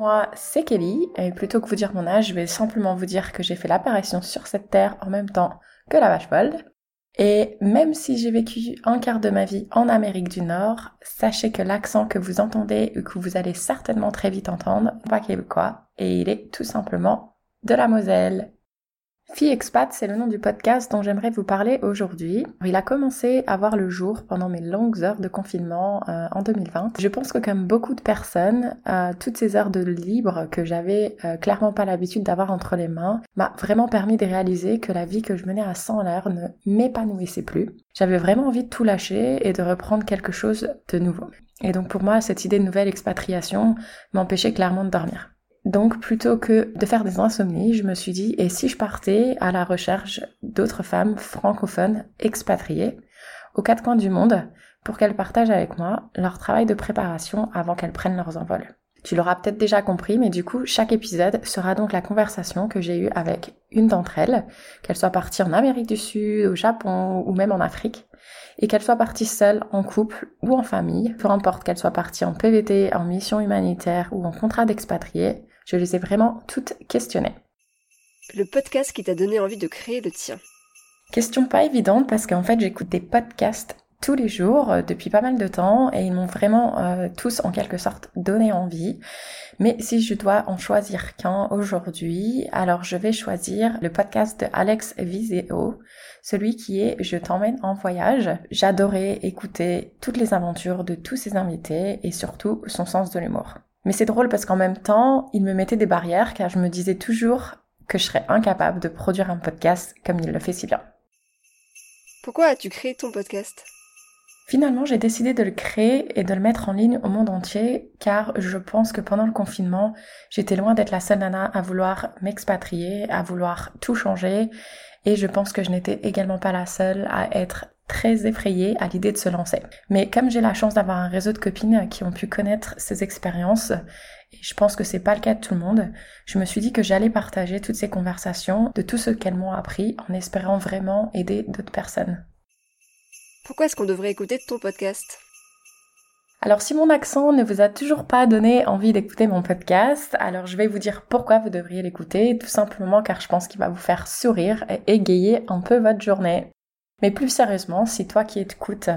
Moi, c'est Kelly, et plutôt que vous dire mon âge, je vais simplement vous dire que j'ai fait l'apparition sur cette terre en même temps que la vache folle. Et même si j'ai vécu un quart de ma vie en Amérique du Nord, sachez que l'accent que vous entendez ou que vous allez certainement très vite entendre, pas québécois, et il est tout simplement de la Moselle. Fille Expat, c'est le nom du podcast dont j'aimerais vous parler aujourd'hui. Il a commencé à voir le jour pendant mes longues heures de confinement euh, en 2020. Je pense que comme beaucoup de personnes, euh, toutes ces heures de libre que j'avais euh, clairement pas l'habitude d'avoir entre les mains m'a vraiment permis de réaliser que la vie que je menais à 100 l'heure ne m'épanouissait plus. J'avais vraiment envie de tout lâcher et de reprendre quelque chose de nouveau. Et donc pour moi, cette idée de nouvelle expatriation m'empêchait clairement de dormir. Donc plutôt que de faire des insomnies, je me suis dit, et si je partais à la recherche d'autres femmes francophones expatriées aux quatre coins du monde pour qu'elles partagent avec moi leur travail de préparation avant qu'elles prennent leurs envols. Tu l'auras peut-être déjà compris, mais du coup, chaque épisode sera donc la conversation que j'ai eue avec une d'entre elles, qu'elle soit partie en Amérique du Sud, au Japon ou même en Afrique, et qu'elle soit partie seule, en couple ou en famille, peu importe qu'elle soit partie en PVT, en mission humanitaire ou en contrat d'expatrié, je les ai vraiment toutes questionnées. Le podcast qui t'a donné envie de créer le tien. Question pas évidente parce qu'en fait j'écoute des podcasts tous les jours euh, depuis pas mal de temps et ils m'ont vraiment euh, tous en quelque sorte donné envie. Mais si je dois en choisir qu'un aujourd'hui, alors je vais choisir le podcast de Alex Viseo, celui qui est Je t'emmène en voyage. J'adorais écouter toutes les aventures de tous ses invités et surtout son sens de l'humour. Mais c'est drôle parce qu'en même temps, il me mettait des barrières car je me disais toujours que je serais incapable de produire un podcast comme il le fait si bien. Pourquoi as-tu créé ton podcast? Finalement, j'ai décidé de le créer et de le mettre en ligne au monde entier car je pense que pendant le confinement, j'étais loin d'être la seule nana à vouloir m'expatrier, à vouloir tout changer et je pense que je n'étais également pas la seule à être très effrayée à l'idée de se lancer. Mais comme j'ai la chance d'avoir un réseau de copines qui ont pu connaître ces expériences, et je pense que c'est pas le cas de tout le monde, je me suis dit que j'allais partager toutes ces conversations de tout ce qu'elles m'ont appris en espérant vraiment aider d'autres personnes. Pourquoi est-ce qu'on devrait écouter ton podcast? Alors si mon accent ne vous a toujours pas donné envie d'écouter mon podcast, alors je vais vous dire pourquoi vous devriez l'écouter, tout simplement car je pense qu'il va vous faire sourire et égayer un peu votre journée. Mais plus sérieusement, si toi qui écoutes,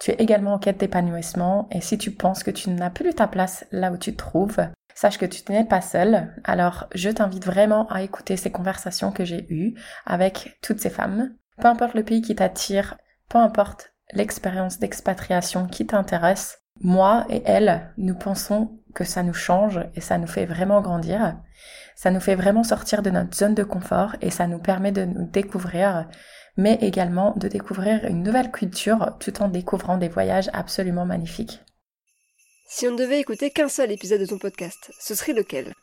tu es également en quête d'épanouissement et si tu penses que tu n'as plus ta place là où tu te trouves, sache que tu n'es pas seul. Alors, je t'invite vraiment à écouter ces conversations que j'ai eues avec toutes ces femmes. Peu importe le pays qui t'attire, peu importe l'expérience d'expatriation qui t'intéresse, moi et elle, nous pensons que ça nous change et ça nous fait vraiment grandir. Ça nous fait vraiment sortir de notre zone de confort et ça nous permet de nous découvrir mais également de découvrir une nouvelle culture tout en découvrant des voyages absolument magnifiques. Si on ne devait écouter qu'un seul épisode de ton podcast, ce serait lequel?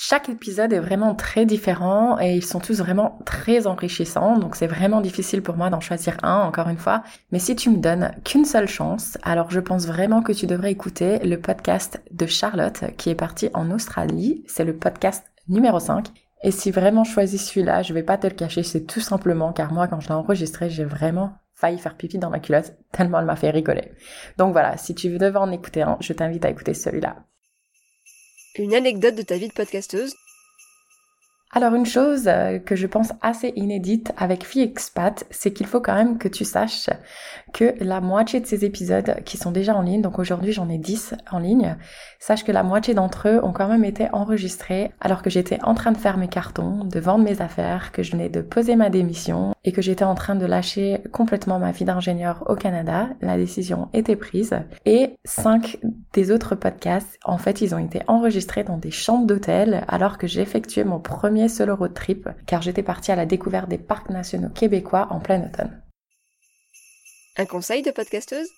Chaque épisode est vraiment très différent et ils sont tous vraiment très enrichissants, donc c'est vraiment difficile pour moi d'en choisir un, encore une fois. Mais si tu me donnes qu'une seule chance, alors je pense vraiment que tu devrais écouter le podcast de Charlotte qui est partie en Australie. C'est le podcast numéro 5 et si vraiment je choisis celui-là, je vais pas te le cacher, c'est tout simplement car moi quand je l'ai enregistré, j'ai vraiment failli faire pipi dans ma culotte tellement elle m'a fait rigoler. Donc voilà, si tu veux devant en écouter un, je t'invite à écouter celui-là. Une anecdote de ta vie de podcasteuse Alors une chose euh, que je pense assez inédite avec Fille Expat, c'est qu'il faut quand même que tu saches que la moitié de ces épisodes qui sont déjà en ligne, donc aujourd'hui j'en ai 10 en ligne, sache que la moitié d'entre eux ont quand même été enregistrés alors que j'étais en train de faire mes cartons, de vendre mes affaires, que je venais de poser ma démission et que j'étais en train de lâcher complètement ma vie d'ingénieur au Canada. La décision était prise et cinq des autres podcasts, en fait, ils ont été enregistrés dans des chambres d'hôtel alors que j'effectuais mon premier solo road trip car j'étais partie à la découverte des parcs nationaux québécois en plein automne. Un conseil de podcasteuse?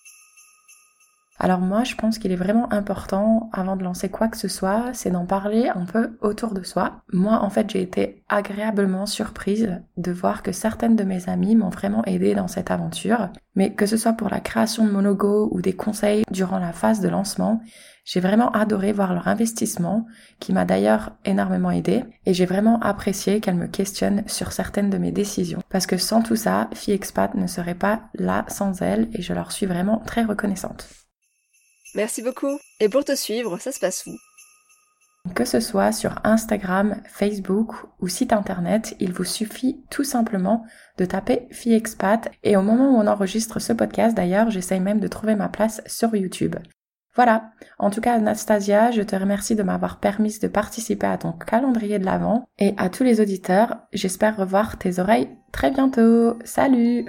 Alors moi, je pense qu'il est vraiment important, avant de lancer quoi que ce soit, c'est d'en parler un peu autour de soi. Moi, en fait, j'ai été agréablement surprise de voir que certaines de mes amies m'ont vraiment aidé dans cette aventure. Mais que ce soit pour la création de mon logo ou des conseils durant la phase de lancement, j'ai vraiment adoré voir leur investissement, qui m'a d'ailleurs énormément aidé, et j'ai vraiment apprécié qu'elles me questionnent sur certaines de mes décisions. Parce que sans tout ça, Fille Expat ne serait pas là sans elles, et je leur suis vraiment très reconnaissante. Merci beaucoup. Et pour te suivre, ça se passe où? Que ce soit sur Instagram, Facebook ou site internet, il vous suffit tout simplement de taper FiExpat et au moment où on enregistre ce podcast d'ailleurs, j'essaye même de trouver ma place sur YouTube. Voilà. En tout cas, Anastasia, je te remercie de m'avoir permis de participer à ton calendrier de l'Avent et à tous les auditeurs, j'espère revoir tes oreilles très bientôt. Salut!